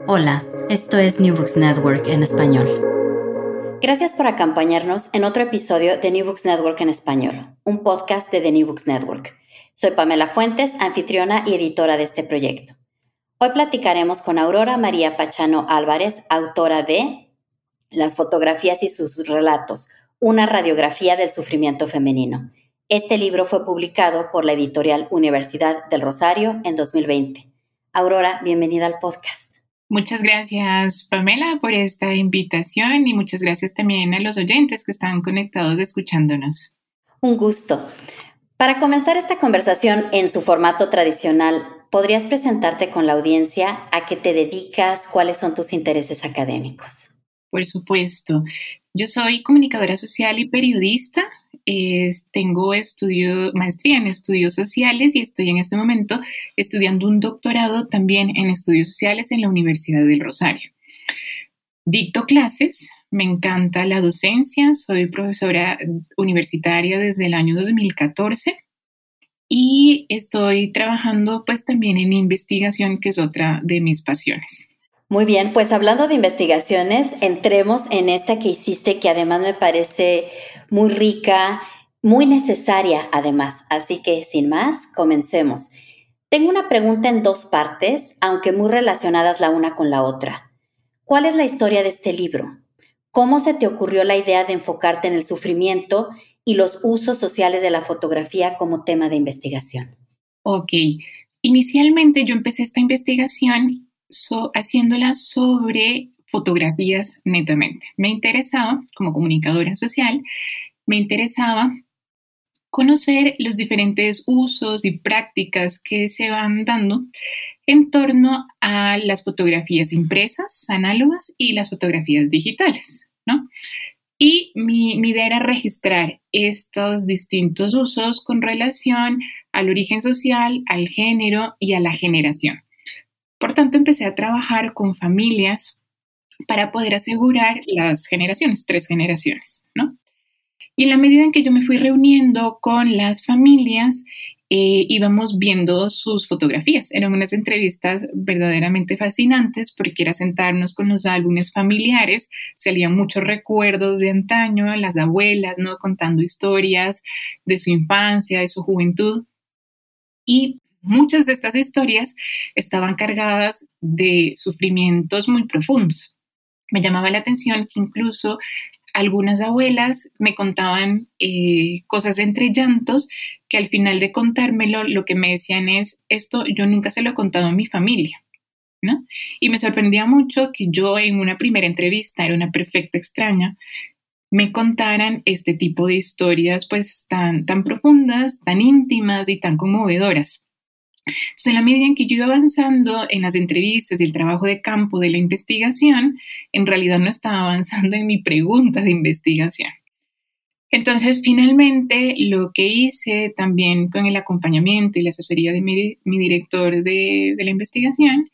Hola, esto es New Books Network en español. Gracias por acompañarnos en otro episodio de New Books Network en español, un podcast de The New Books Network. Soy Pamela Fuentes, anfitriona y editora de este proyecto. Hoy platicaremos con Aurora María Pachano Álvarez, autora de Las fotografías y sus relatos, una radiografía del sufrimiento femenino. Este libro fue publicado por la editorial Universidad del Rosario en 2020. Aurora, bienvenida al podcast. Muchas gracias, Pamela, por esta invitación y muchas gracias también a los oyentes que están conectados escuchándonos. Un gusto. Para comenzar esta conversación en su formato tradicional, ¿podrías presentarte con la audiencia a qué te dedicas, cuáles son tus intereses académicos? Por supuesto. Yo soy comunicadora social y periodista tengo estudio, maestría en estudios sociales y estoy en este momento estudiando un doctorado también en estudios sociales en la Universidad del Rosario. Dicto clases, me encanta la docencia, soy profesora universitaria desde el año 2014 y estoy trabajando pues también en investigación, que es otra de mis pasiones. Muy bien, pues hablando de investigaciones, entremos en esta que hiciste que además me parece muy rica, muy necesaria además. Así que sin más, comencemos. Tengo una pregunta en dos partes, aunque muy relacionadas la una con la otra. ¿Cuál es la historia de este libro? ¿Cómo se te ocurrió la idea de enfocarte en el sufrimiento y los usos sociales de la fotografía como tema de investigación? Ok, inicialmente yo empecé esta investigación haciéndola sobre fotografías netamente. Me interesaba, como comunicadora social, me interesaba conocer los diferentes usos y prácticas que se van dando en torno a las fotografías impresas, análogas y las fotografías digitales, ¿no? Y mi, mi, idea era registrar estos distintos usos con relación al origen social, al género y a la generación. Por tanto, empecé a trabajar con familias para poder asegurar las generaciones, tres generaciones, ¿no? Y en la medida en que yo me fui reuniendo con las familias, eh, íbamos viendo sus fotografías. Eran unas entrevistas verdaderamente fascinantes porque era sentarnos con los álbumes familiares, salían muchos recuerdos de antaño, las abuelas, ¿no? Contando historias de su infancia, de su juventud. Y muchas de estas historias estaban cargadas de sufrimientos muy profundos. Me llamaba la atención que incluso algunas abuelas me contaban eh, cosas entre llantos que al final de contármelo lo que me decían es, esto yo nunca se lo he contado a mi familia. ¿no? Y me sorprendía mucho que yo en una primera entrevista, era una perfecta extraña, me contaran este tipo de historias pues tan, tan profundas, tan íntimas y tan conmovedoras. Entonces, en la medida en que yo iba avanzando en las entrevistas y el trabajo de campo de la investigación, en realidad no estaba avanzando en mi pregunta de investigación. Entonces, finalmente, lo que hice también con el acompañamiento y la asesoría de mi, director de, la investigación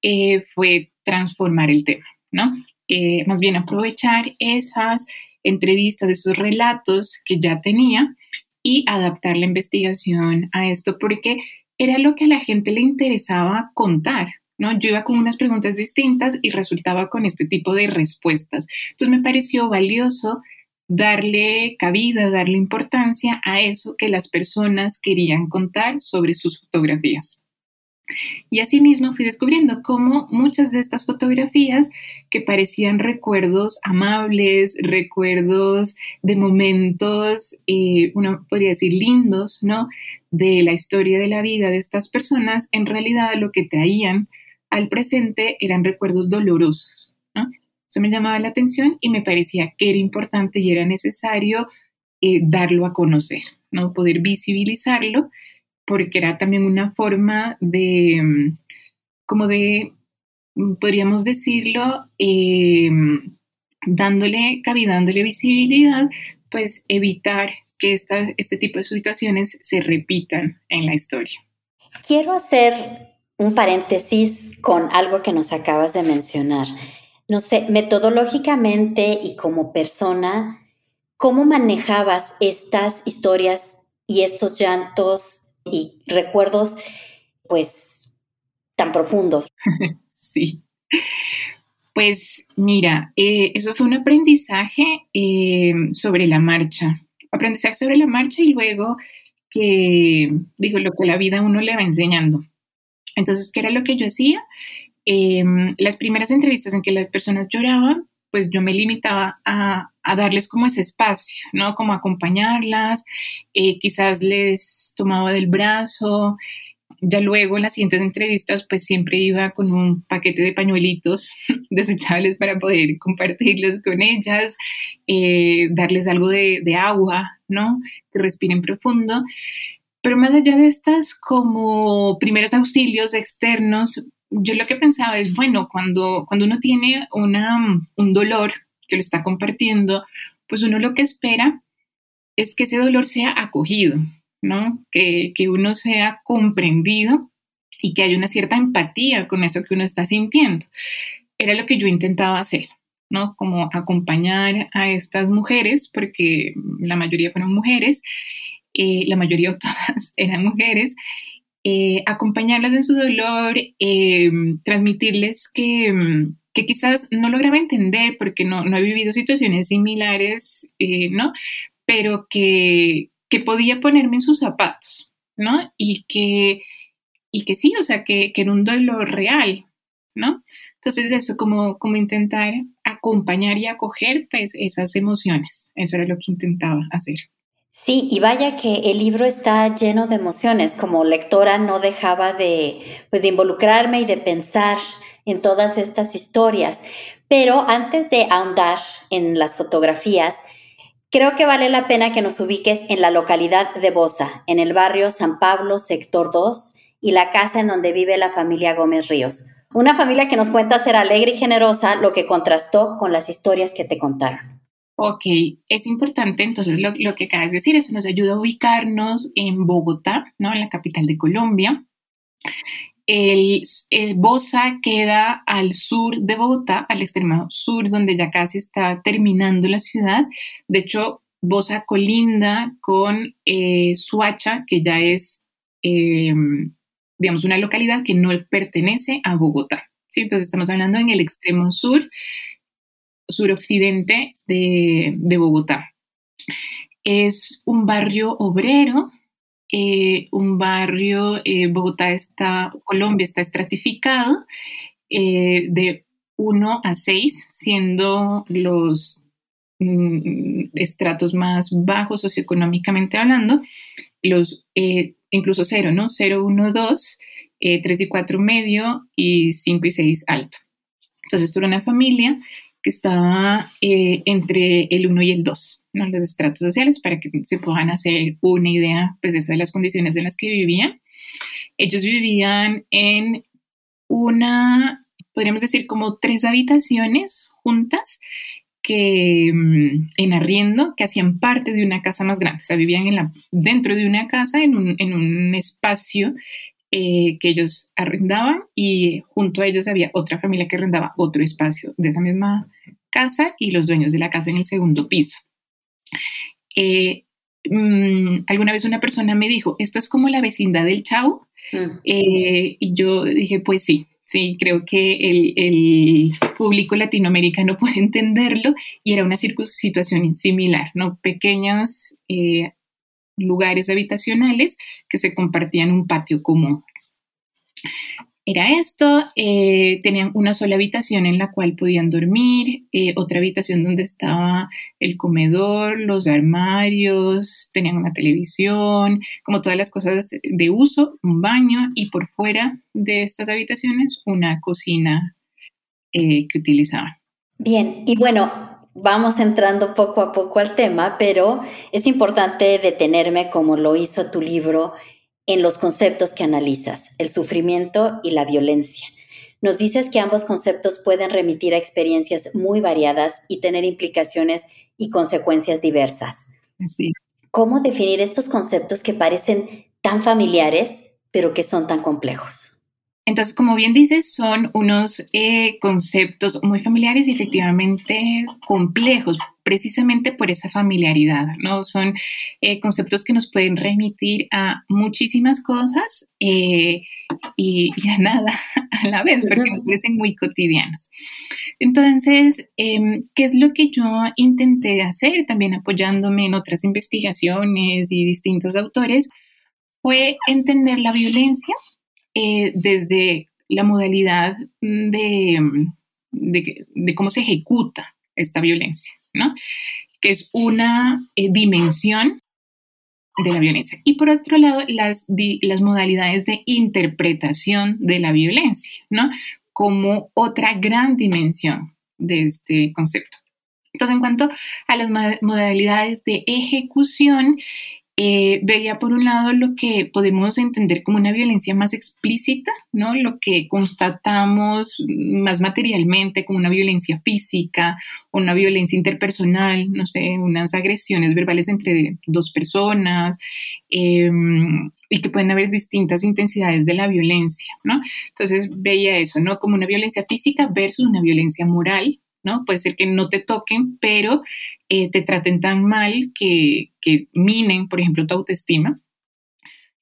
eh, fue transformar el tema, ¿no? Eh, más bien aprovechar esas entrevistas, esos relatos que ya tenía y adaptar la investigación a esto, porque era lo que a la gente le interesaba contar. ¿no? Yo iba con unas preguntas distintas y resultaba con este tipo de respuestas. Entonces me pareció valioso darle cabida, darle importancia a eso que las personas querían contar sobre sus fotografías. Y asimismo fui descubriendo cómo muchas de estas fotografías que parecían recuerdos amables, recuerdos de momentos, eh, uno podría decir lindos, ¿no? De la historia de la vida de estas personas, en realidad lo que traían al presente eran recuerdos dolorosos, ¿no? Eso me llamaba la atención y me parecía que era importante y era necesario eh, darlo a conocer, ¿no? Poder visibilizarlo porque era también una forma de, mm, como de, mm, podríamos decirlo, eh, dándole cabida, dándole visibilidad, pues evitar que este tipo de situaciones se repitan en la historia. Quiero hacer un paréntesis con algo que nos acabas de mencionar. No sé, metodológicamente y como persona, ¿cómo manejabas estas historias y estos llantos y recuerdos pues tan profundos. sí. Pues mira, eh, eso fue un aprendizaje eh, sobre la marcha, aprendizaje sobre la marcha y luego que, digo, lo que la vida uno le va enseñando. Entonces, ¿qué era lo que yo hacía? Em, las primeras entrevistas en que las personas lloraban, pues yo me limitaba a, darles como ese espacio, ¿no? Como acompañarlas, eh, quizás les tomaba del brazo, ya luego en las siguientes entrevistas pues siempre iba con un paquete de pañuelitos desechables para poder compartirlos con ellas, eh, darles algo de, de agua, ¿no? Que respiren profundo. Pero más allá de estas como primeros auxilios externos, yo lo que pensaba es, bueno, cuando, cuando uno tiene una, un dolor que lo está compartiendo, pues uno lo que espera es que ese dolor sea acogido, ¿no? Que, que uno sea comprendido y que haya una cierta empatía con eso que uno está sintiendo. Era lo que yo intentaba hacer, ¿no? Como acompañar a estas mujeres, porque la mayoría fueron mujeres, eh, la mayoría o todas eran mujeres, eh, acompañarlas en su dolor, eh, transmitirles que, mm, que, quizás no lograba entender porque no, no he vivido situaciones similares, eh, ¿no? Pero que, que, podía ponerme en sus zapatos, ¿no? Y que, y que sí, o sea, que, que era un dolor real, ¿no? Entonces eso, como, como intentar acompañar y acoger pues, esas emociones, eso era lo que intentaba hacer. Sí, y vaya que el libro está lleno de emociones. Como lectora no dejaba de, pues, de involucrarme y de pensar en todas estas historias. Pero antes de ahondar en las fotografías, creo que vale la pena que nos ubiques en la localidad de Bosa, en el barrio San Pablo, sector 2, y la casa en donde vive la familia Gómez Ríos. Una familia que nos cuenta ser alegre y generosa, lo que contrastó con las historias que te contaron. Ok, es importante entonces lo, que acabas de decir, eso nos ayuda a ubicarnos en Bogotá, ¿no? En la capital de Colombia. El, Bosa queda al sur de Bogotá, al extremo sur, donde ya casi está terminando la ciudad. De hecho, Bosa colinda con eh, Suacha, que ya es, em, digamos, una localidad que no pertenece a Bogotá. Entonces, estamos hablando en el extremo sur suroccidente de, de Bogotá. Es un barrio obrero, eh, un barrio, eh, Bogotá está, Colombia está estratificado eh, de 1 a 6, siendo los mm, estratos más bajos socioeconómicamente hablando, los incluso 0, ¿no? 0, 1, 2, 3 y 4 medio y 5 y 6 alto. Entonces, esto era una familia que estaba eh, entre el 1 y el 2, ¿no? los estratos sociales, para que se puedan hacer una idea pues, de las condiciones en las que vivían. Ellos vivían en una, podríamos decir, como tres habitaciones juntas que mm, en arriendo que hacían parte de una casa más grande, o sea, vivían dentro de una casa en un, en un espacio eh, que ellos arrendaban y junto a ellos había otra familia que arrendaba otro espacio de esa misma casa y los dueños de la casa en el segundo piso. Eh, mm, alguna vez una persona me dijo, esto es como la vecindad del Chavo. Mm. Eh, y yo dije, pues sí, sí, creo que el, el, público latinoamericano puede entenderlo y era una situación similar, ¿no? Pequeñas lugares habitacionales que se compartían un patio común. Era esto, eh, tenían una sola habitación en la cual podían dormir, eh, otra habitación donde estaba el comedor, los armarios, tenían una televisión, como todas las cosas de uso, un baño y por fuera de estas habitaciones una cocina eh, que utilizaban. Bien, y bueno, vamos entrando poco a poco al tema, pero es importante detenerme como lo hizo tu libro en los conceptos que analizas, el sufrimiento y la violencia. Nos dices que ambos conceptos pueden remitir a experiencias muy variadas y tener implicaciones y consecuencias diversas. ¿Cómo definir estos conceptos que parecen tan familiares, pero que son tan complejos? Entonces, como bien dices, son unos eh, conceptos muy familiares y efectivamente complejos, precisamente por esa familiaridad, ¿no? Son eh, conceptos que nos pueden remitir a muchísimas cosas eh, y, a nada a la vez, porque nos parecen muy cotidianos. Entonces, em, ¿qué es lo que yo intenté hacer, también apoyándome en otras investigaciones y distintos autores? Fue entender la violencia eh, desde la modalidad de, de, cómo se ejecuta esta violencia, ¿no? Que es una eh, dimensión de la violencia. Y por otro lado, las, las modalidades de interpretación de la violencia, ¿no? Como otra gran dimensión de este concepto. Entonces, en cuanto a las modalidades de ejecución, eh, veía por un lado lo que podemos entender como una violencia más explícita, ¿no? Lo que constatamos más materialmente como una violencia física, una violencia interpersonal, no sé, unas agresiones verbales entre dos personas em, y que pueden haber distintas intensidades de la violencia, ¿no? Entonces veía eso, ¿no? Como una violencia física versus una violencia moral, ¿no? Puede ser que no te toquen, pero eh, te traten tan mal que, minen, por ejemplo, tu autoestima.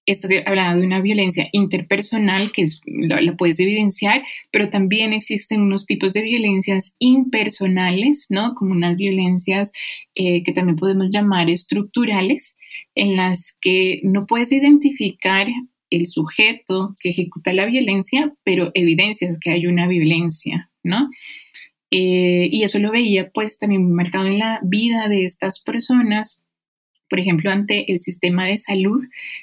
Esto hablaba de una violencia interpersonal que la, puedes evidenciar, pero también existen unos tipos de violencias impersonales, ¿no? Como unas violencias eh, que también podemos llamar estructurales, en las que no puedes identificar el sujeto que ejecuta la violencia, pero evidencias que hay una violencia, ¿no? Eh, y eso lo veía pues también marcado en la vida de estas personas, por ejemplo, ante el sistema de salud.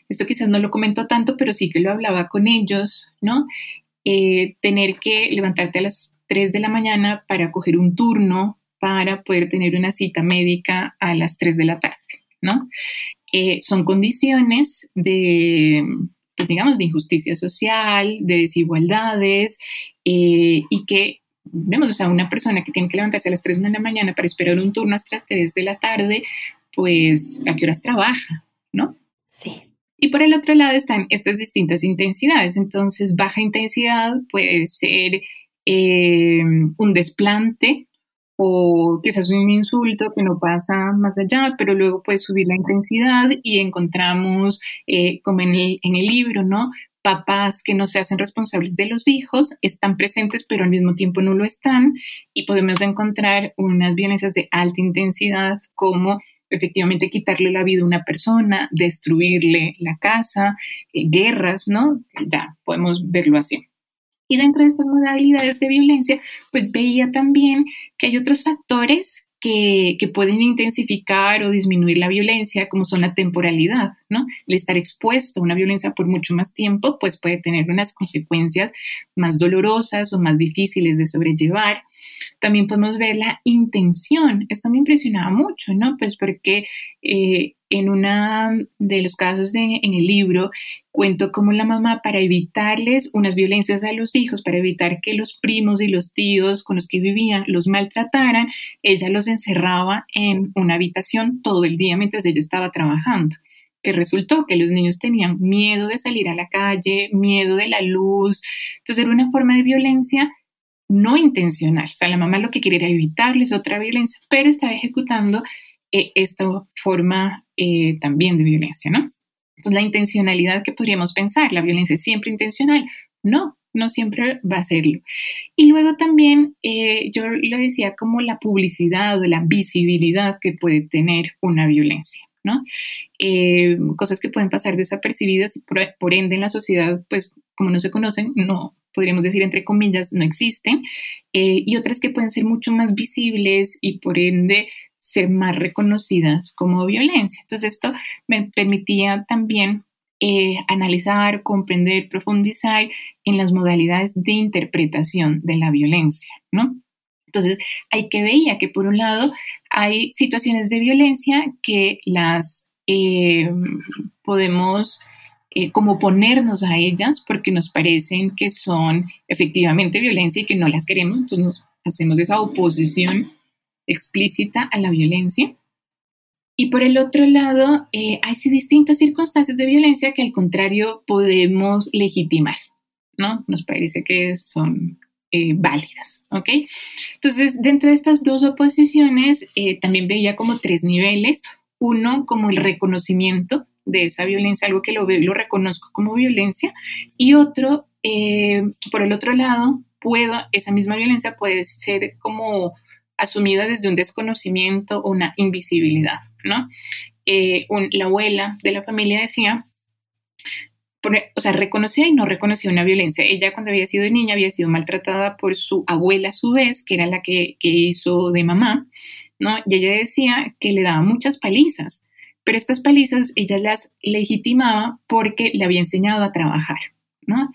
Esto quizás no lo comentó tanto, pero sí que lo hablaba con ellos, ¿no? Eh, tener que levantarte a las 3 de la mañana para coger un turno para poder tener una cita médica a las 3 de la tarde, ¿no? Eh, son condiciones de, pues digamos, de injusticia social, de desigualdades y que vemos, o sea, una persona que tiene que levantarse a las 3 de la mañana para esperar un turno hasta las 3 de la tarde, pues a qué horas trabaja, ¿no? Sí. Y por el otro lado están estas distintas intensidades. Entonces, baja intensidad puede ser eh, un desplante o quizás un insulto que no pasa más allá, pero luego puede subir la intensidad y encontramos, eh, como en el, en el libro, ¿no? Papás que no se hacen responsables de los hijos están presentes, pero al mismo tiempo no lo están, y podemos encontrar unas violencias de alta intensidad como efectivamente quitarle la vida a una persona, destruirle la casa, eh, guerras, ¿no? Ya podemos verlo así. Y dentro de estas modalidades de violencia, pues veía también que hay otros factores que, pueden intensificar o disminuir la violencia, como son la temporalidad, ¿no? El estar expuesto a una violencia por mucho más tiempo, pues puede tener unas consecuencias más dolorosas o más difíciles de sobrellevar. También podemos ver la intención. Esto me impresionaba mucho, ¿no? Pues porque eh, en uno de los casos en el libro cuento cómo la mamá para evitarles unas violencias a los hijos, para evitar que los primos y los tíos con los que vivían los maltrataran, ella los encerraba en una habitación todo el día mientras ella estaba trabajando que resultó que los niños tenían miedo de salir a la calle, miedo de la luz. Entonces era una forma de violencia no intencional. O sea, la mamá lo que quería era evitarles otra violencia, pero estaba ejecutando eh, esta forma eh, también de violencia, ¿no? Entonces, la intencionalidad que podríamos pensar, la violencia es siempre intencional. No, no siempre va a serlo. Y luego también eh, yo lo decía como la publicidad o la visibilidad que puede tener una violencia. ¿no? Eh, cosas que pueden pasar desapercibidas y por, ende en la sociedad, pues como no se conocen, no podríamos decir entre comillas, no existen, eh, y otras que pueden ser mucho más visibles y por ende ser más reconocidas como violencia. Entonces esto me permitía también eh, analizar, comprender, profundizar en las modalidades de interpretación de la violencia, ¿no? Entonces, hay que veía que por un lado hay situaciones de violencia que las eh, podemos eh, como ponernos a ellas porque nos parecen que son efectivamente violencia y que no las queremos, entonces hacemos esa oposición explícita a la violencia. Y por el otro lado, eh, hay distintas circunstancias de violencia que al contrario podemos legitimar, ¿no? Nos parece que son eh, válidas, ¿ok? Entonces, dentro de estas dos oposiciones, eh, también veía como tres niveles. Uno, como el reconocimiento de esa violencia, algo que lo, lo reconozco como violencia, y otro, por el otro lado, puedo, esa misma violencia puede ser como asumida desde un desconocimiento una invisibilidad, ¿no? Eh, la abuela de la familia decía, o sea, reconocía y no reconocía una violencia. Ella cuando había sido niña había sido maltratada por su abuela a su vez, que era la que, hizo de mamá, ¿no? Y ella decía que le daba muchas palizas, pero estas palizas ella las legitimaba porque le había enseñado a trabajar, ¿no?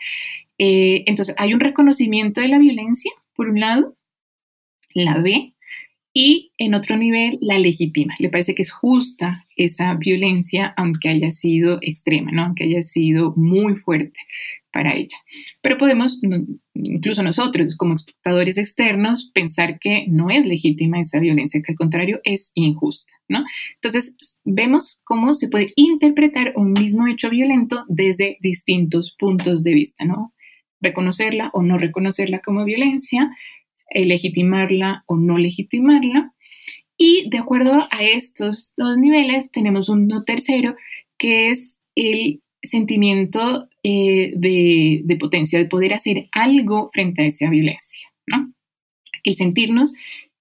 Eh, entonces, hay un reconocimiento de la violencia, por un lado, la ve y en otro nivel la legitima. Le parece que es justa esa violencia, aunque haya sido extrema, ¿no? aunque haya sido muy fuerte para ella. Pero podemos, incluso nosotros como espectadores externos, pensar que no es legítima esa violencia, que al contrario es injusta. ¿no? Entonces, vemos cómo se puede interpretar un mismo hecho violento desde distintos puntos de vista, ¿no? Reconocerla o no reconocerla como violencia, eh, legitimarla o no legitimarla. Y de acuerdo a estos dos niveles, tenemos uno tercero, que es el sentimiento eh, de, potencia, de poder hacer algo frente a esa violencia. El sentirnos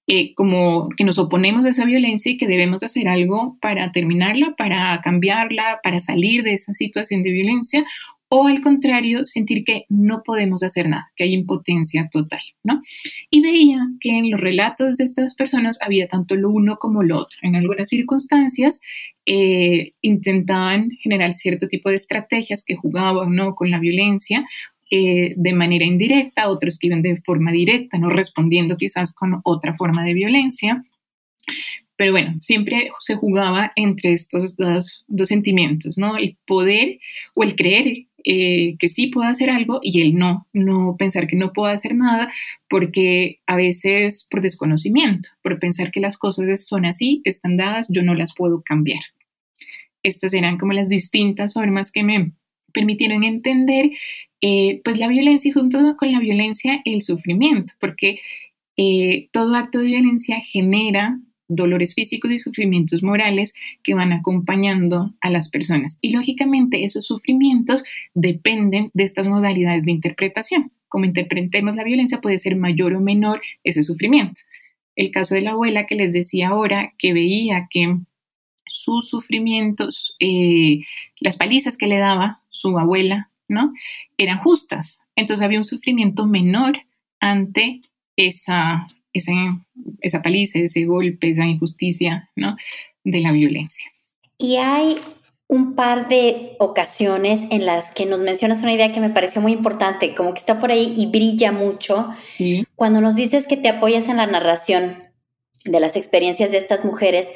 eh, como que nos oponemos a esa violencia y que debemos hacer algo para terminarla, para cambiarla, para salir de esa situación de violencia o al contrario, sentir que no podemos hacer nada, que hay impotencia total, ¿no? Y veía que en los relatos de estas personas había tanto lo uno como lo otro. En algunas circunstancias eh, intentaban generar cierto tipo de estrategias que jugaban, ¿no? Con la violencia, eh, de manera indirecta, otros que iban de forma directa, no respondiendo quizás con otra forma de violencia. Pero bueno, siempre se jugaba entre estos dos, dos sentimientos, ¿no? El poder o el creer eh, que sí puedo hacer algo y el no, no pensar que no puedo hacer nada porque a veces por desconocimiento, por pensar que las cosas son así, están dadas, yo no las puedo cambiar. Estas eran como las distintas formas que me permitieron entender eh, pues la violencia y junto con la violencia el sufrimiento, porque eh, todo acto de violencia genera dolores físicos y sufrimientos morales que van acompañando a las personas. Y lógicamente esos sufrimientos dependen de estas modalidades de interpretación. Como interpretemos la violencia puede ser mayor o menor ese sufrimiento. El caso de la abuela que les decía ahora, que veía que sus sufrimientos, eh, las palizas que le daba su abuela, ¿no? Eran justas. Entonces había un sufrimiento menor ante esa, esa, esa paliza, ese golpe, esa injusticia, ¿no? De la violencia. Y hay un par de ocasiones en las que nos mencionas una idea que me pareció muy importante, como que está por ahí y brilla mucho, cuando nos dices que te apoyas en la narración de las experiencias de estas mujeres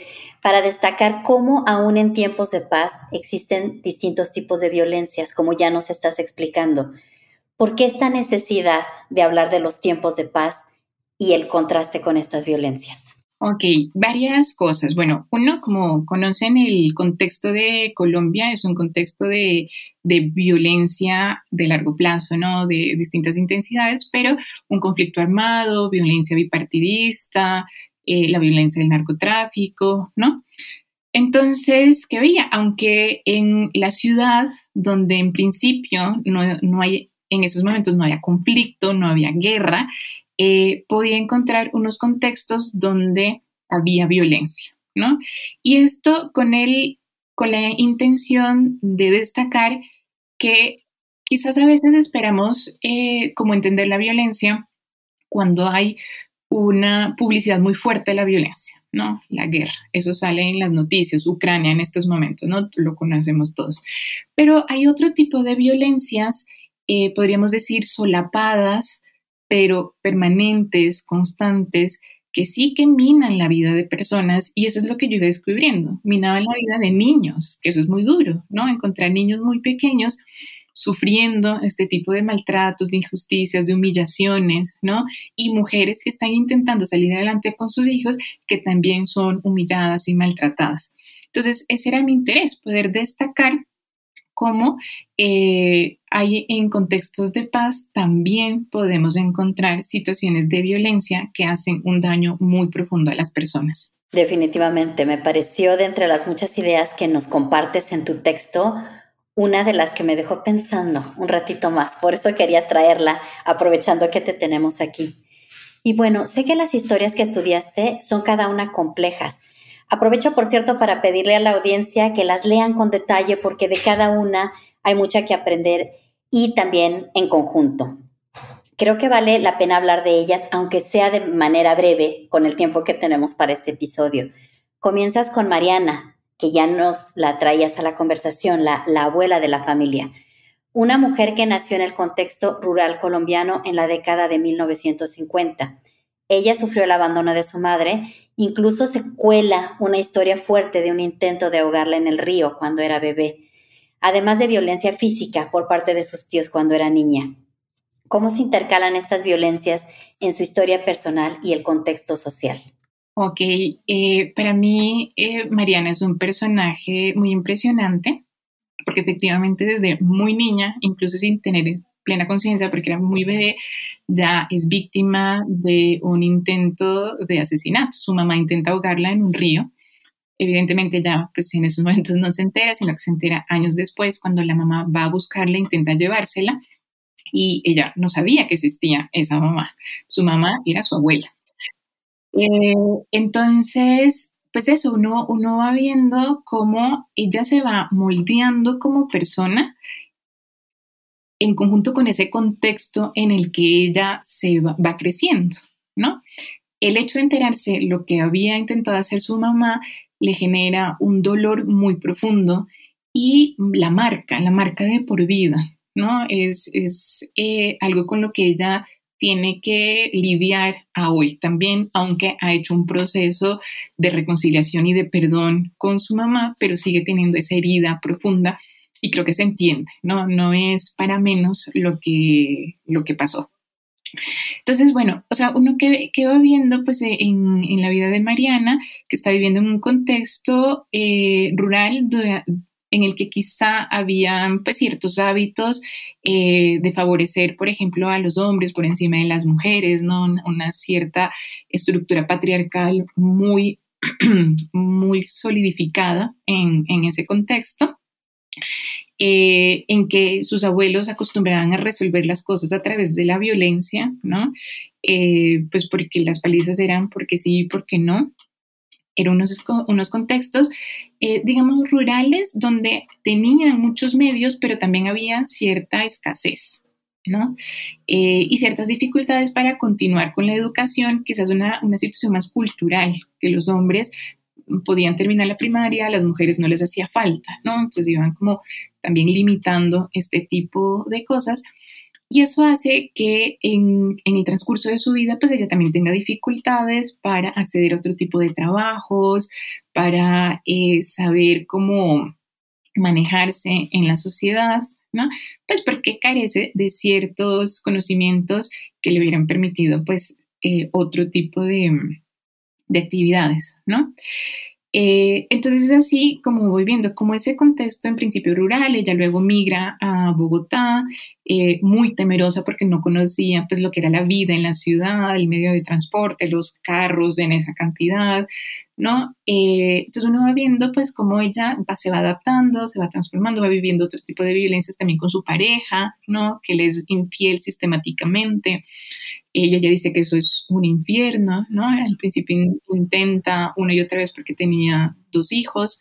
para destacar cómo aún en tiempos de paz existen distintos tipos de violencias, como ya nos estás explicando. ¿Por qué esta necesidad de hablar de los tiempos de paz y el contraste con estas violencias? Ok, varias cosas. Bueno, uno, como conocen, el contexto de Colombia es un contexto de, violencia de largo plazo, ¿no? De distintas intensidades, pero un conflicto armado, violencia bipartidista, eh, la violencia del narcotráfico, ¿no? Entonces, ¿qué veía? Aunque en la ciudad, donde en principio no, no hay, en esos momentos no había conflicto, no había guerra, eh, podía encontrar unos contextos donde había violencia, ¿no? Y esto con el con la intención de destacar que quizás a veces esperamos eh, como entender la violencia cuando hay una publicidad muy fuerte de la violencia, ¿no? La guerra, eso sale en las noticias, Ucrania en estos momentos, ¿no? Lo conocemos todos. Pero hay otro tipo de violencias, eh, podríamos decir, solapadas, pero permanentes, constantes, que sí que minan la vida de personas y eso es lo que yo iba descubriendo. Minaban la vida de niños, que eso es muy duro, ¿no? Encontrar niños muy pequeños sufriendo este tipo de maltratos, de injusticias, de humillaciones, ¿no? Y mujeres que están intentando salir adelante con sus hijos que también son humilladas y maltratadas. Entonces, ese era mi interés, poder destacar cómo eh, hay en contextos de paz también podemos encontrar situaciones de violencia que hacen un daño muy profundo a las personas. Definitivamente, me pareció de entre las muchas ideas que nos compartes en tu texto, una de las que me dejó pensando un ratito más. Por eso quería traerla, aprovechando que te tenemos aquí. Y bueno, sé que las historias que estudiaste son cada una complejas Aprovecho, por cierto, para pedirle a la audiencia que las lean con detalle porque de cada una hay mucha que aprender y también en conjunto. Creo que vale la pena hablar de ellas, aunque sea de manera breve, con el tiempo que tenemos para este episodio. Comienzas con Mariana, que ya nos la traías a la conversación, la, la abuela de la familia. Una mujer que nació en el contexto rural colombiano en la década de 1950. Ella sufrió el abandono de su madre Incluso se cuela una historia fuerte de un intento de ahogarla en el río cuando era bebé, además de violencia física por parte de sus tíos cuando era niña. ¿Cómo se intercalan estas violencias en su historia personal y el contexto social? Ok, eh, para mí eh, Mariana es un personaje muy impresionante porque efectivamente desde muy niña, incluso sin tener plena conciencia porque era muy bebé, ya es víctima de un intento de asesinato. Su mamá intenta ahogarla en un río. Evidentemente ya pues en esos momentos no se entera, sino que se entera años después cuando la mamá va a buscarla, intenta llevársela y ella no sabía que existía esa mamá. Su mamá era su abuela. Eh, entonces, pues eso, uno, uno va viendo cómo ella se va moldeando como persona en conjunto con ese contexto en el que ella se va, creciendo, ¿no? El hecho de enterarse lo que había intentado hacer su mamá le genera un dolor muy profundo y la marca, la marca de por vida, ¿no? Es, es eh, algo con lo que ella tiene que lidiar a hoy también, aunque ha hecho un proceso de reconciliación y de perdón con su mamá, pero sigue teniendo esa herida profunda y creo que se entiende, ¿no? No es para menos lo que, lo que pasó. Entonces, bueno, o sea, uno que, que va viendo pues eh, en, en, la vida de Mariana, que está viviendo en un contexto eh, rural en el que quizá habían pues ciertos hábitos eh, de favorecer, por ejemplo, a los hombres por encima de las mujeres, ¿no? Una cierta estructura patriarcal muy, muy solidificada en, en ese contexto. Eh, en que sus abuelos acostumbraban a resolver las cosas a través de la violencia, ¿no? Eh, pues porque las palizas eran porque sí y porque no. Eran unos, unos contextos, eh, digamos, rurales donde tenían muchos medios, pero también había cierta escasez, ¿no? y ciertas dificultades para continuar con la educación, quizás una, una situación más cultural, que los hombres podían terminar la primaria, a las mujeres no les hacía falta, ¿no? Entonces iban como también limitando este tipo de cosas. Y eso hace que en, el transcurso de su vida, pues ella también tenga dificultades para acceder a otro tipo de trabajos, para eh, saber cómo manejarse en la sociedad, ¿no? Pues porque carece de ciertos conocimientos que le hubieran permitido, pues, eh, otro tipo de, de actividades, ¿no? Eh, entonces es así como voy viendo como ese contexto en principio rural, ella luego migra a Bogotá, eh, muy temerosa porque no conocía pues lo que era la vida en la ciudad, el medio de transporte, los carros en esa cantidad, ¿no? Eh, entonces uno va viendo pues cómo ella se va adaptando, se va transformando, va viviendo otro tipo de violencias también con su pareja, ¿no? Que le infiel sistemáticamente. Ella ya dice que eso es un infierno, ¿no? Al principio intenta una y otra vez porque tenía dos hijos,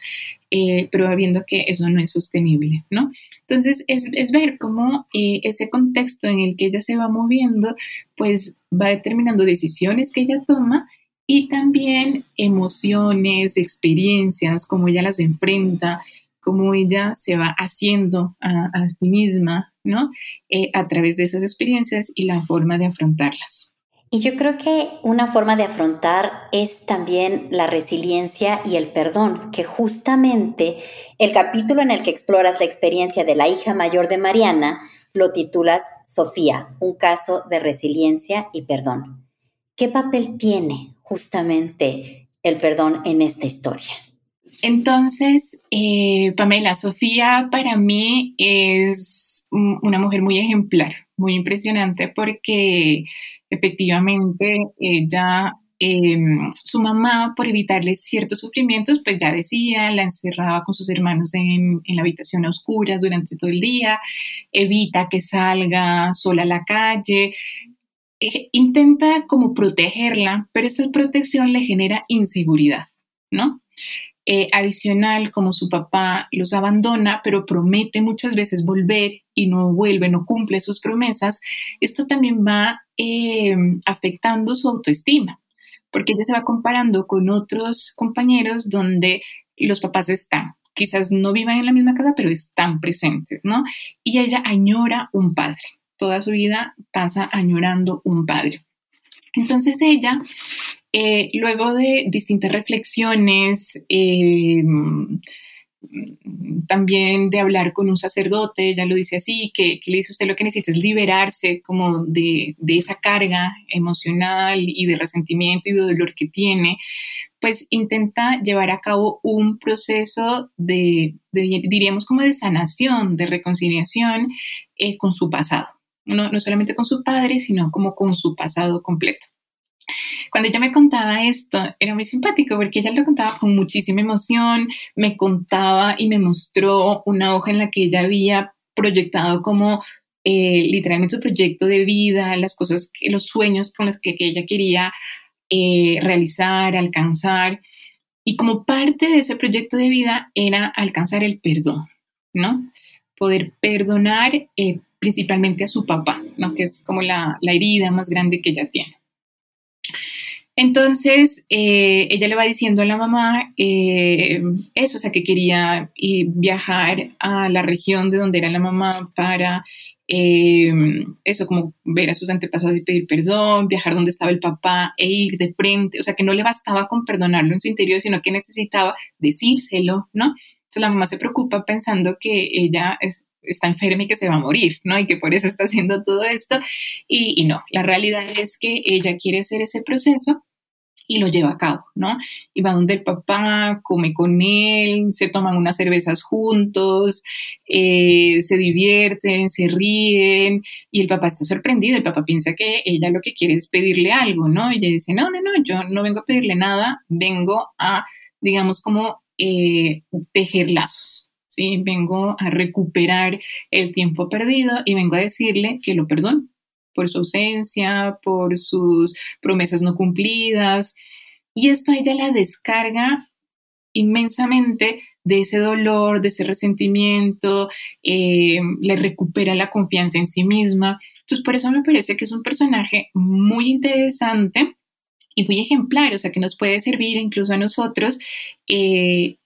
eh, pero viendo que eso no es sostenible, ¿no? Entonces, es, es ver cómo eh, ese contexto en el que ella se va moviendo, pues va determinando decisiones que ella toma y también emociones, experiencias, cómo ella las enfrenta, cómo ella se va haciendo a, sí misma, ¿no? Eh, a través de esas experiencias y la forma de afrontarlas. Y yo creo que una forma de afrontar es también la resiliencia y el perdón, que justamente el capítulo en el que exploras la experiencia de la hija mayor de Mariana lo titulas Sofía, un caso de resiliencia y perdón. ¿Qué papel tiene justamente el perdón en esta historia? Entonces, eh, Pamela, Sofía para mí es una mujer muy ejemplar, muy impresionante porque efectivamente ella, em, su mamá, por evitarle ciertos sufrimientos, pues ya decía, la encerraba con sus hermanos en, la habitación a oscuras durante todo el día, evita que salga sola a la calle, intenta como protegerla, pero esta protección le genera inseguridad, ¿no? Eh, adicional, como su papá los abandona, pero promete muchas veces volver y no vuelve, no cumple sus promesas, esto también va eh, afectando su autoestima, porque ella se va comparando con otros compañeros donde los papás están. Quizás no vivan en la misma casa, pero están presentes, ¿no? Y ella añora un padre. Toda su vida pasa añorando un padre. Entonces ella eh, luego de distintas reflexiones, eh, también de hablar con un sacerdote, ella lo dice así, que, le dice usted lo que necesita es liberarse como de, esa carga emocional y de resentimiento y de dolor que tiene, pues intenta llevar a cabo un proceso de, diríamos como de sanación, de reconciliación eh, con su pasado. No, no solamente con su padre, sino como con su pasado completo. Cuando ella me contaba esto, era muy simpático porque ella lo contaba con muchísima emoción, me contaba y me mostró una hoja en la que ella había proyectado como eh, literalmente su proyecto de vida, las cosas, los sueños con los que, ella quería eh, realizar, alcanzar. Y como parte de ese proyecto de vida era alcanzar el perdón, ¿no? Poder perdonar eh, principalmente a su papá, ¿no? Que es como la, la herida más grande que ella tiene. Entonces, eh, ella le va diciendo a la mamá eh, eso, o sea, que quería ir, viajar a la región de donde era la mamá para eh, eso, como ver a sus antepasados y pedir perdón, viajar donde estaba el papá e ir de frente, o sea, que no le bastaba con perdonarlo en su interior, sino que necesitaba decírselo, ¿no? Entonces la mamá se preocupa pensando que ella está enferma y que se va a morir, ¿no? Y que por eso está haciendo todo esto. Y, no, la realidad es que ella quiere hacer ese proceso y lo lleva a cabo, ¿no? Y va donde el papá, come con él, se toman unas cervezas juntos, eh, se divierten, se ríen y el papá está sorprendido, el papá piensa que ella lo que quiere es pedirle algo, ¿no? Y ella dice, no, no, no, yo no vengo a pedirle nada, vengo a, digamos, como eh, tejer lazos, ¿sí? Vengo a recuperar el tiempo perdido y vengo a decirle que lo perdono por su ausencia, por sus promesas no cumplidas. Y esto a ella la descarga inmensamente de ese dolor, de ese resentimiento, eh, le recupera la confianza en sí misma. Entonces, por eso me parece que es un personaje muy interesante y muy ejemplar, o sea, que nos puede servir incluso a nosotros eh,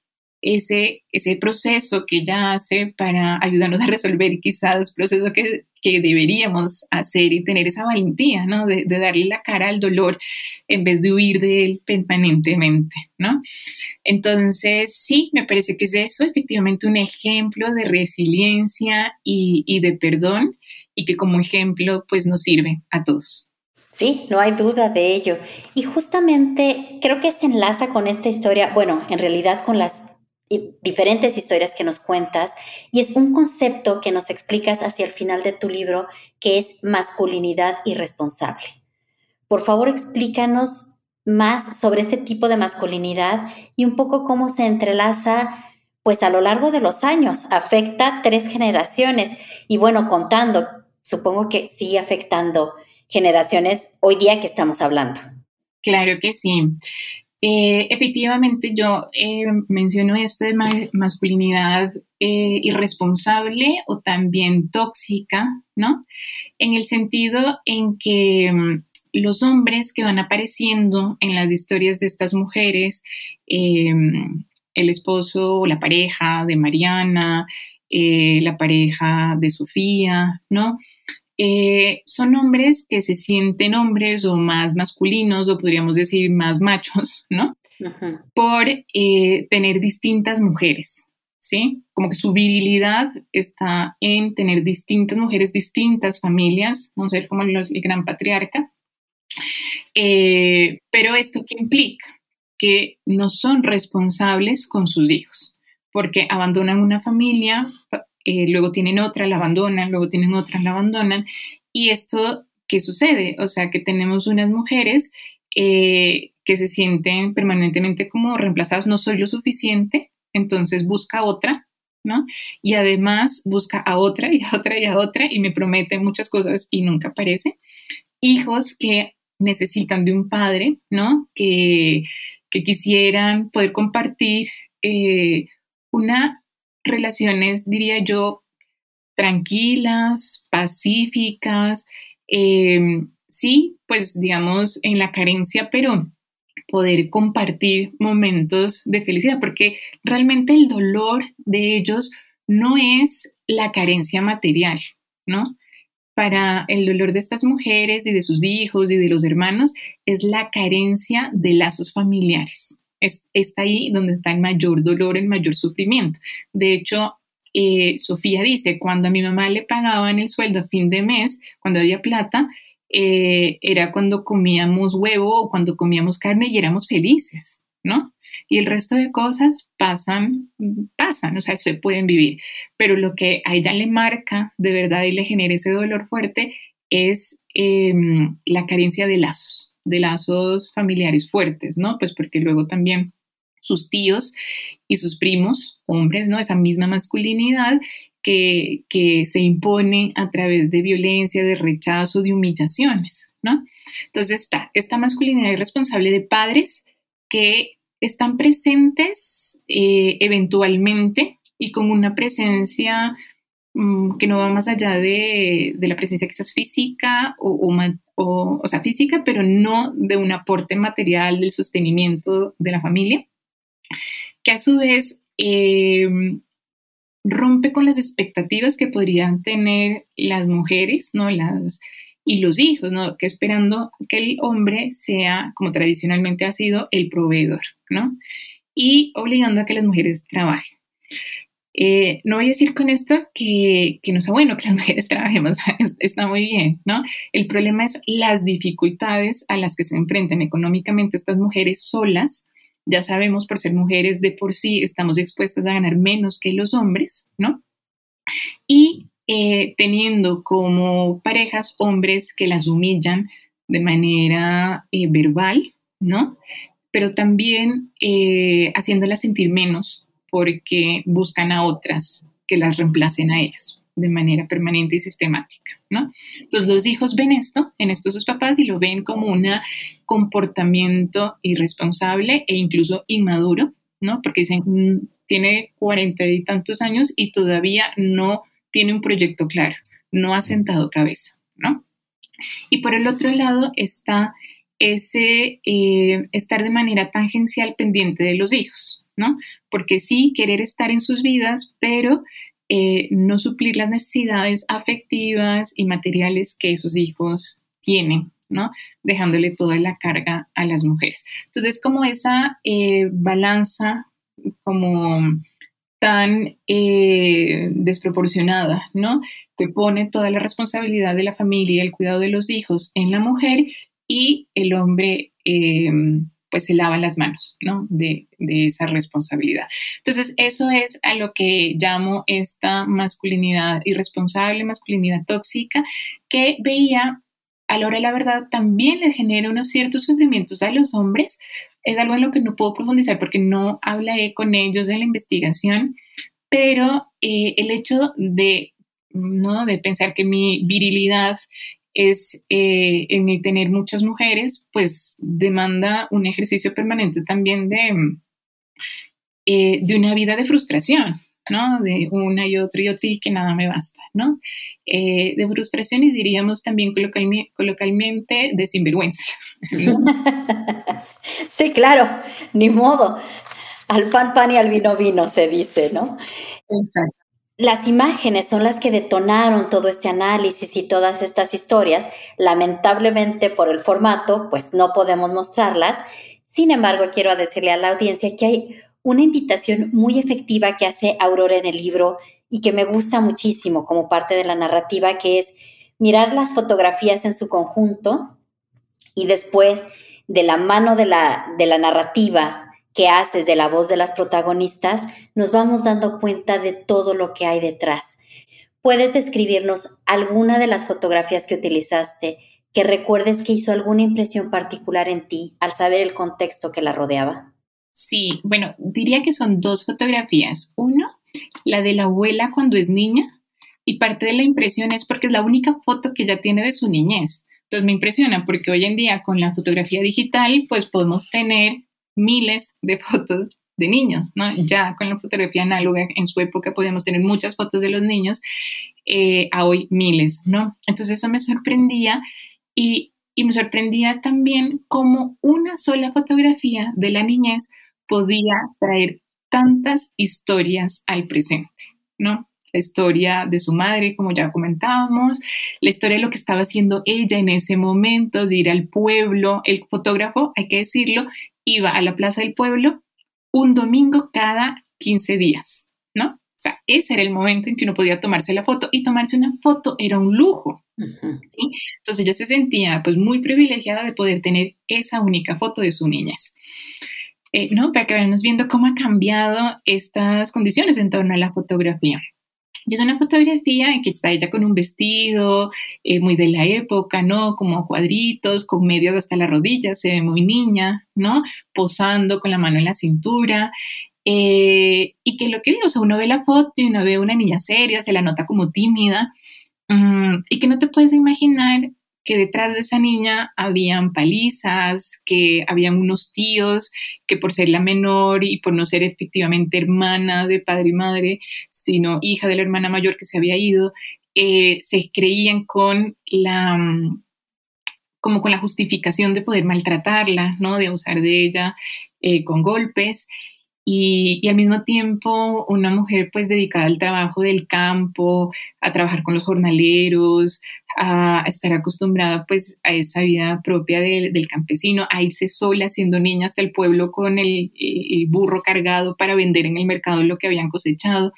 ese, ese proceso que ella hace para ayudarnos a resolver quizás procesos que, que deberíamos hacer y tener esa valentía, ¿no? De, darle la cara al dolor en vez de huir de él permanentemente, ¿no? Entonces, sí, me parece que es eso, efectivamente, un ejemplo de resiliencia y, y de perdón y que como ejemplo, pues nos sirve a todos. Sí, no hay duda de ello. Y justamente creo que se enlaza con esta historia, bueno, en realidad con las diferentes historias que nos cuentas y es un concepto que nos explicas hacia el final de tu libro que es masculinidad irresponsable. Por favor, explícanos más sobre este tipo de masculinidad y un poco cómo se entrelaza pues a lo largo de los años, afecta tres generaciones y bueno, contando, supongo que sigue afectando generaciones hoy día que estamos hablando. Claro que sí. Eh, efectivamente, yo eh, menciono esto de masculinidad eh, irresponsable o también tóxica, ¿no? En el sentido en que mm, los hombres que van apareciendo en las historias de estas mujeres, em, el esposo o la pareja de Mariana, la pareja de Sofía, ¿no? Eh, son hombres que se sienten hombres o más masculinos o podríamos decir más machos, ¿no? Por eh, tener distintas mujeres, ¿sí? Como que su virilidad está en tener distintas mujeres, distintas familias, a ver como el gran patriarca. Eh, pero esto qué implica? Que no son responsables con sus hijos, porque abandonan una familia eh, luego tienen otra, la abandonan, luego tienen otra, la abandonan. Y esto, ¿qué sucede? O sea, que tenemos unas mujeres eh, que se sienten permanentemente como reemplazadas, no soy lo suficiente, entonces busca otra, ¿no? Y además busca a otra y a otra y a otra y me promete muchas cosas y nunca aparece. Hijos que necesitan de un padre, ¿no? Que, que quisieran poder compartir eh, una relaciones, diría yo, tranquilas, pacíficas, em, sí, pues digamos, en la carencia, pero poder compartir momentos de felicidad, porque realmente el dolor de ellos no es la carencia material, ¿no? Para el dolor de estas mujeres y de sus hijos y de los hermanos es la carencia de lazos familiares está ahí donde está el mayor dolor, el mayor sufrimiento. De hecho, eh, Sofía dice, cuando a mi mamá le pagaban el sueldo a fin de mes, cuando había plata, eh, era cuando comíamos huevo o cuando comíamos carne y éramos felices, ¿no? Y el resto de cosas pasan, pasan, o sea, se pueden vivir. Pero lo que a ella le marca de verdad y le genera ese dolor fuerte es em, la carencia de lazos de lazos familiares fuertes, ¿no? Pues porque luego también sus tíos y sus primos, hombres, ¿no? Esa misma masculinidad que, que, se impone a través de violencia, de rechazo, de humillaciones, ¿no? Entonces está esta masculinidad irresponsable de padres que están presentes eh, eventualmente y con una presencia que no va más allá de, de la presencia quizás física o, o, o, sea, física, pero no de un aporte material del sostenimiento de la familia, que a su vez em, rompe con las expectativas que podrían tener las mujeres, ¿no? Las, y los hijos, ¿no? Que esperando que el hombre sea, como tradicionalmente ha sido, el proveedor, ¿no? Y obligando a que las mujeres trabajen. Eh, no voy a decir con esto que, no sea bueno que las mujeres trabajemos, está muy bien, ¿no? El problema es las dificultades a las que se enfrentan económicamente estas mujeres solas. Ya sabemos, por ser mujeres de por sí, estamos expuestas a ganar menos que los hombres, ¿no? Y eh, teniendo como parejas hombres que las humillan de manera eh, verbal, ¿no? Pero también haciéndolas sentir menos porque buscan a otras que las reemplacen a ellas de manera permanente y sistemática, ¿no? Entonces los hijos ven esto en estos sus papás y lo ven como un comportamiento irresponsable e incluso inmaduro, ¿no? Porque dicen, mm, tiene cuarenta y tantos años y todavía no tiene un proyecto claro, no ha sentado cabeza, ¿no? Y por el otro lado está ese eh, estar de manera tangencial pendiente de los hijos, ¿no? Porque sí, querer estar en sus vidas, pero eh, no suplir las necesidades afectivas y materiales que esos hijos tienen, ¿no? Dejándole toda la carga a las mujeres. Entonces, como esa eh, balanza como tan eh, desproporcionada, ¿no? Que pone toda la responsabilidad de la familia el cuidado de los hijos en la mujer y el hombre pues se lava las manos, ¿no? De, esa responsabilidad. Entonces, eso es a lo que llamo esta masculinidad irresponsable, masculinidad tóxica, que veía a la hora de la verdad también le genera unos ciertos sufrimientos a los hombres. Es algo en lo que no puedo profundizar porque no hablé con ellos en la investigación, pero eh, el hecho de, ¿no? de pensar que mi virilidad es eh, en el tener muchas mujeres, pues demanda un ejercicio permanente también de, eh, de una vida de frustración, ¿no? De una y otra y otra y que nada me basta, ¿no? Eh, de frustración y diríamos también coloquialmente de sinvergüenza. sí, claro, ni modo. Al pan pan y al vino vino se dice, ¿no? Exacto. Las imágenes son las que detonaron todo este análisis y todas estas historias. Lamentablemente por el formato, pues no podemos mostrarlas. Sin embargo, quiero decirle a la audiencia que hay una invitación muy efectiva que hace Aurora en el libro y que me gusta muchísimo como parte de la narrativa, que es mirar las fotografías en su conjunto y después de la mano de la, de la narrativa que haces de la voz de las protagonistas, nos vamos dando cuenta de todo lo que hay detrás. ¿Puedes describirnos alguna de las fotografías que utilizaste que recuerdes que hizo alguna impresión particular en ti al saber el contexto que la rodeaba? Sí, bueno, diría que son dos fotografías. Uno, la de la abuela cuando es niña, y parte de la impresión es porque es la única foto que ella tiene de su niñez. Entonces me impresiona porque hoy en día con la fotografía digital, pues podemos tener miles de fotos de niños, ¿no? Ya con la fotografía análoga en su época podíamos tener muchas fotos de los niños, eh, a hoy miles, ¿no? Entonces eso me sorprendía y, y me sorprendía también cómo una sola fotografía de la niñez podía traer tantas historias al presente, ¿no? La historia de su madre, como ya comentábamos, la historia de lo que estaba haciendo ella en ese momento, de ir al pueblo. El fotógrafo, hay que decirlo, iba a la Plaza del Pueblo un domingo cada 15 días, ¿no? O sea, ese era el momento en que uno podía tomarse la foto y tomarse una foto era un lujo. Entonces ella se sentía pues muy privilegiada de poder tener esa única foto de su niñez. Eh, ¿no? Para que vayamos viendo cómo ha cambiado estas condiciones en torno a la fotografía. Y es una fotografía en que está ella con un vestido eh, muy de la época, ¿no? Como cuadritos, con medios hasta la rodilla, se ve muy niña, ¿no? Posando con la mano en la cintura. Eh, y que lo que digo, o sea, uno ve la foto y uno ve una niña seria, se la nota como tímida, mm, y que no te puedes imaginar que detrás de esa niña habían palizas, que habían unos tíos que por ser la menor y por no ser efectivamente hermana de padre y madre, sino hija de la hermana mayor que se había ido, eh, se creían con la mm, como con la justificación de poder maltratarla, ¿no? De abusar de ella eh, con golpes y, al mismo tiempo una mujer pues dedicada al trabajo del campo, a trabajar con los jornaleros, a, estar acostumbrada pues a esa vida propia del campesino, a irse sola siendo niña hasta el pueblo con el, burro cargado para vender en el mercado lo que habían cosechado,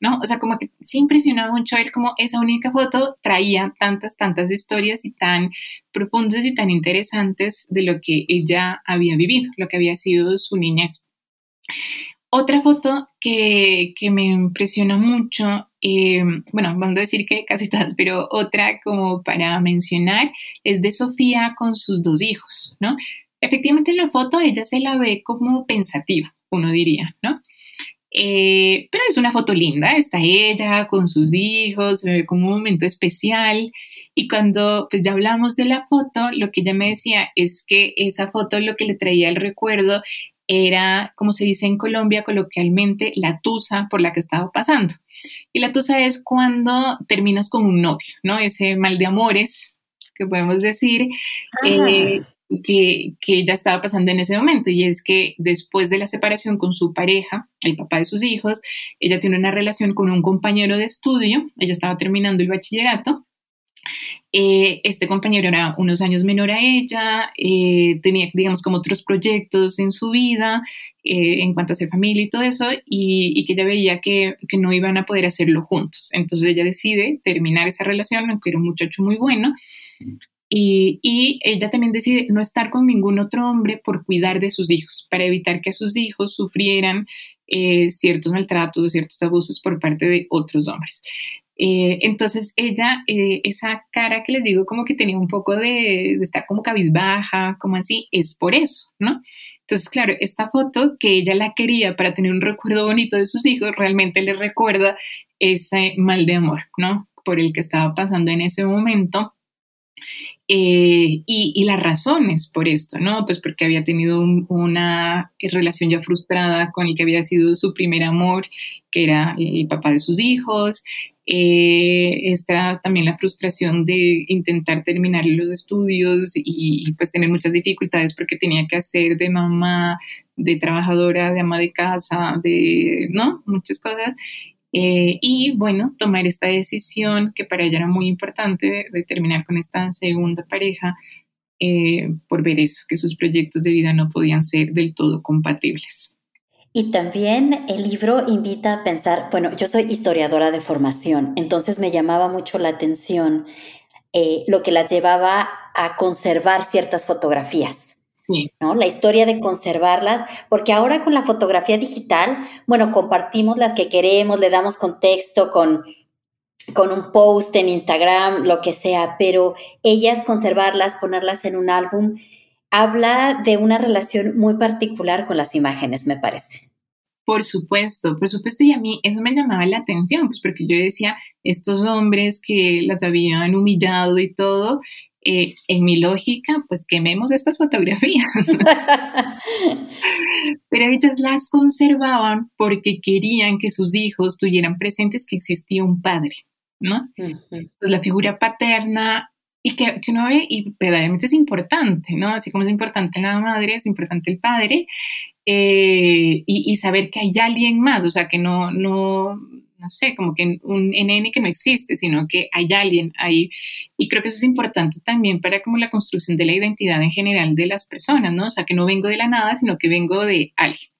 ¿no? O sea, como que se impresionaba mucho ver cómo esa única foto traía tantas, tantas historias y tan profundas y tan interesantes de lo que ella había vivido, lo que había sido su niñez. Otra foto que, me impresionó mucho, eh, bueno, vamos a decir que casi todas, pero otra como para mencionar es de Sofía con sus dos hijos, ¿no? Efectivamente en la foto ella se la ve como pensativa, uno diría, ¿no? Eh, pero es una foto linda, está ella con sus hijos, se ve como un momento especial y cuando pues ya hablamos de la foto, lo que ella me decía es que esa foto lo que le traía el recuerdo era, como se dice en Colombia coloquialmente, la tusa por la que estaba pasando. Y la tusa es cuando terminas con un novio, ¿no? Ese mal de amores que podemos decir. Eh, que, que ella estaba pasando en ese momento y es que después de la separación con su pareja, el papá de sus hijos, ella tiene una relación con un compañero de estudio, ella estaba terminando el bachillerato eh, este compañero era unos años menor a ella, eh, tenía, digamos, como otros proyectos en su vida eh, en cuanto a ser familia y todo eso, y, que ella veía que, que, no iban a poder hacerlo juntos. Entonces ella decide terminar esa relación, aunque era un muchacho muy bueno, y, y, ella también decide no estar con ningún otro hombre por cuidar de sus hijos, para evitar que sus hijos sufrieran ciertos maltratos, ciertos abusos por parte de otros hombres. Eh, entonces ella, eh, esa cara que les digo como que tenía un poco de, estar como cabizbaja, como así, es por eso, ¿no? Entonces, claro, esta foto que ella la quería para tener un recuerdo bonito de sus hijos, realmente le recuerda ese mal de amor, ¿no? Por el que estaba pasando en ese momento. Eh, y, las razones por esto, ¿no? Pues porque había tenido una relación ya frustrada con el que había sido su primer amor, que era el papá de sus hijos. Eh, está también la frustración de intentar terminar los estudios y, pues tener muchas dificultades porque tenía que hacer de mamá, de trabajadora, de ama de casa, de, ¿no? Muchas cosas. Eh, y bueno, tomar esta decisión que para ella era muy importante de, terminar con esta segunda pareja eh, por ver eso, que sus proyectos de vida no podían ser del todo compatibles. Y también el libro invita a pensar, bueno, yo soy historiadora de formación, entonces me llamaba mucho la atención eh, lo que las llevaba a conservar ciertas fotografías. ¿no? La historia de conservarlas, porque ahora con la fotografía digital, bueno, compartimos las que queremos, le damos contexto con, con un post en Instagram, lo que sea, pero ellas conservarlas, ponerlas en un álbum, habla de una relación muy particular con las imágenes, me parece. Por supuesto, por supuesto, y a mí eso me llamaba la atención, pues porque yo decía, estos hombres que las habían humillado y todo, eh, en mi lógica, pues quememos estas fotografías. Pero ellas las conservaban porque querían que sus hijos tuvieran presentes que existía un padre, ¿no? Pues la figura paterna y que, que, uno ve y verdaderamente es importante, ¿no? Así como es importante la madre, es importante el padre eh, y, y, saber que hay alguien más, o sea, que no, no, no sé, como que un NN que no existe, sino que hay alguien ahí. Y creo que eso es importante también para como la construcción de la identidad en general de las personas, ¿no? O sea, que no vengo de la nada, sino que vengo de alguien.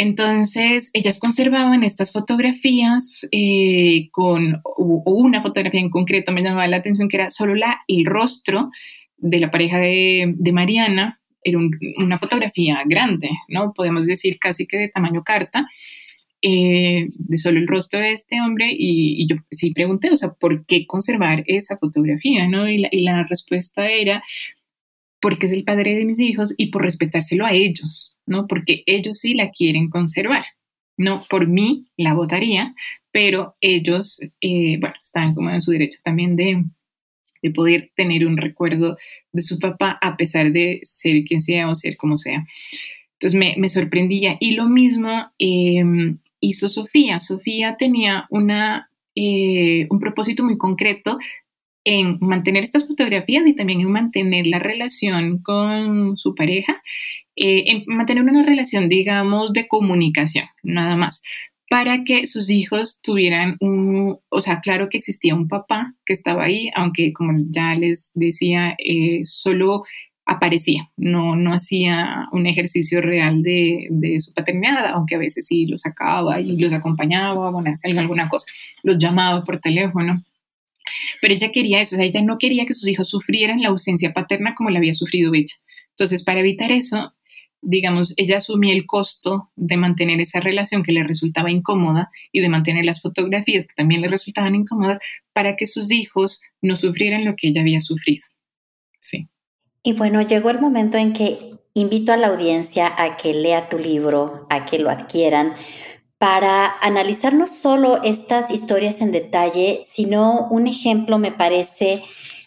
Entonces, ellas conservaban estas fotografías eh, con una fotografía en concreto me llamaba la atención, que era solo la, el rostro de la pareja de, de Mariana, era una fotografía grande, ¿no? Podemos decir casi que de tamaño carta, eh, de solo el rostro de este hombre y, yo sí pregunté, o sea, ¿por qué conservar esa fotografía? ¿no? Y, la, respuesta era, porque es el padre de mis hijos y por respetárselo a ellos, ¿no? Porque ellos sí la quieren conservar. No por mí la votaría, pero ellos, eh, bueno, están como en su derecho también de, de poder tener un recuerdo de su papá a pesar de ser quien sea o ser como sea. Entonces me, sorprendía. Y lo mismo em, hizo Sofía. Sofía tenía una, eh, un propósito muy concreto en mantener estas fotografías y también en mantener la relación con su pareja, eh, en mantener una relación, digamos, de comunicación, nada más, para que sus hijos tuvieran un, o sea, claro que existía un papá que estaba ahí, aunque como ya les decía, eh, solo aparecía, no, no hacía un ejercicio real de, su paternidad, aunque a veces sí los sacaba y los acompañaba, bueno, hacía alguna cosa, los llamaba por teléfono. Pero ella quería eso, o sea, ella no quería que sus hijos sufrieran la ausencia paterna como la había sufrido ella. Entonces, para evitar eso, digamos, ella asumía el costo de mantener esa relación que le resultaba incómoda y de mantener las fotografías que también le resultaban incómodas para que sus hijos no sufrieran lo que ella había sufrido. Sí. Y bueno, llegó el momento en que invito a la audiencia a que lea tu libro, a que lo adquieran, para analizar no solo estas historias en detalle, sino un ejemplo, me parece,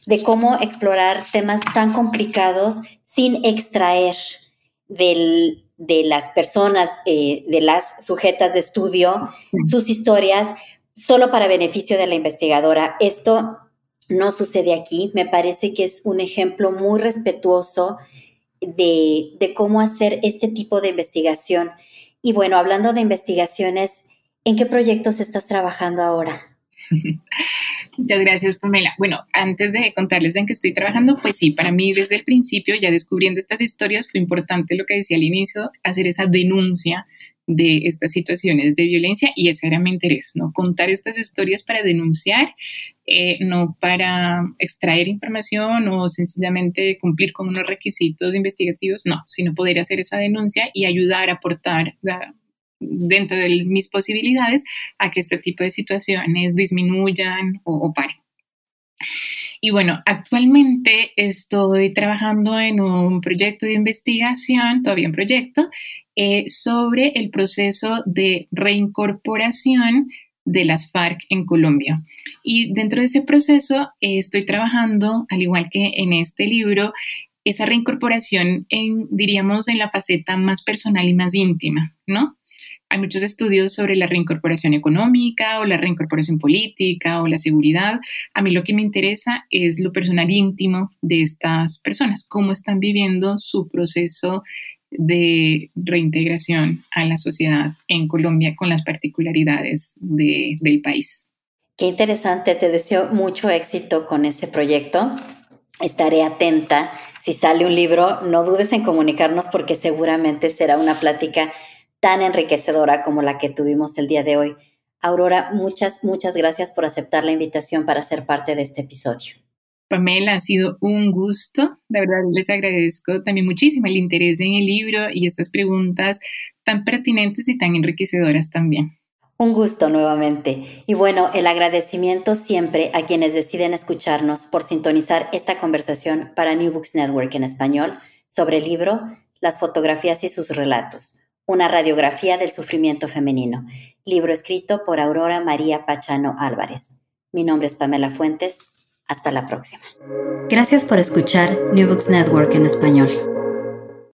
de cómo explorar temas tan complicados sin extraer de las personas, eh, de las sujetas de estudio, sus historias, solo para beneficio de la investigadora. Esto no sucede aquí. Me parece que es un ejemplo muy respetuoso de, cómo hacer este tipo de investigación. Y bueno, hablando de investigaciones, ¿en qué proyectos estás trabajando ahora? Muchas gracias, Pamela. Bueno, antes de contarles en qué estoy trabajando, pues sí, para mí desde el principio, ya descubriendo estas historias, fue importante lo que decía al inicio, hacer esa denuncia de estas situaciones de violencia y ese era mi interés, ¿no? Contar estas historias para denunciar, eh, no para extraer información o sencillamente cumplir con unos requisitos investigativos, no, sino poder hacer esa denuncia y ayudar aportar dentro de mis posibilidades a que este tipo de situaciones disminuyan o, o paren. Y bueno, actualmente estoy trabajando en un proyecto de investigación, todavía un proyecto, eh, sobre el proceso de reincorporación de las FARC en Colombia. Y dentro de ese proceso eh, estoy trabajando, al igual que en este libro, esa reincorporación en, diríamos, en la faceta más personal y más íntima, ¿no? Hay muchos estudios sobre la reincorporación económica o la reincorporación política o la seguridad. A mí lo que me interesa es lo personal íntimo de estas personas, cómo están viviendo su proceso de reintegración a la sociedad en Colombia con las particularidades del país. Qué interesante, te deseo mucho éxito con ese proyecto. Estaré atenta. Si sale un libro, no dudes en comunicarnos porque seguramente será una plática tan enriquecedora como la que tuvimos el día de hoy. Aurora, muchas, muchas gracias por aceptar la invitación para ser parte de este episodio. Pamela, ha sido un gusto. De verdad, les agradezco también muchísimo el interés en el libro y estas preguntas tan pertinentes y tan enriquecedoras también. Un gusto nuevamente. Y bueno, el agradecimiento siempre a quienes deciden escucharnos por sintonizar esta conversación para New Books Network en español sobre el libro, las fotografías y sus relatos una radiografía del sufrimiento femenino, libro escrito por Aurora María Pachano Álvarez. Mi nombre es Pamela Fuentes. Hasta la próxima. Gracias por escuchar New Books Network en español.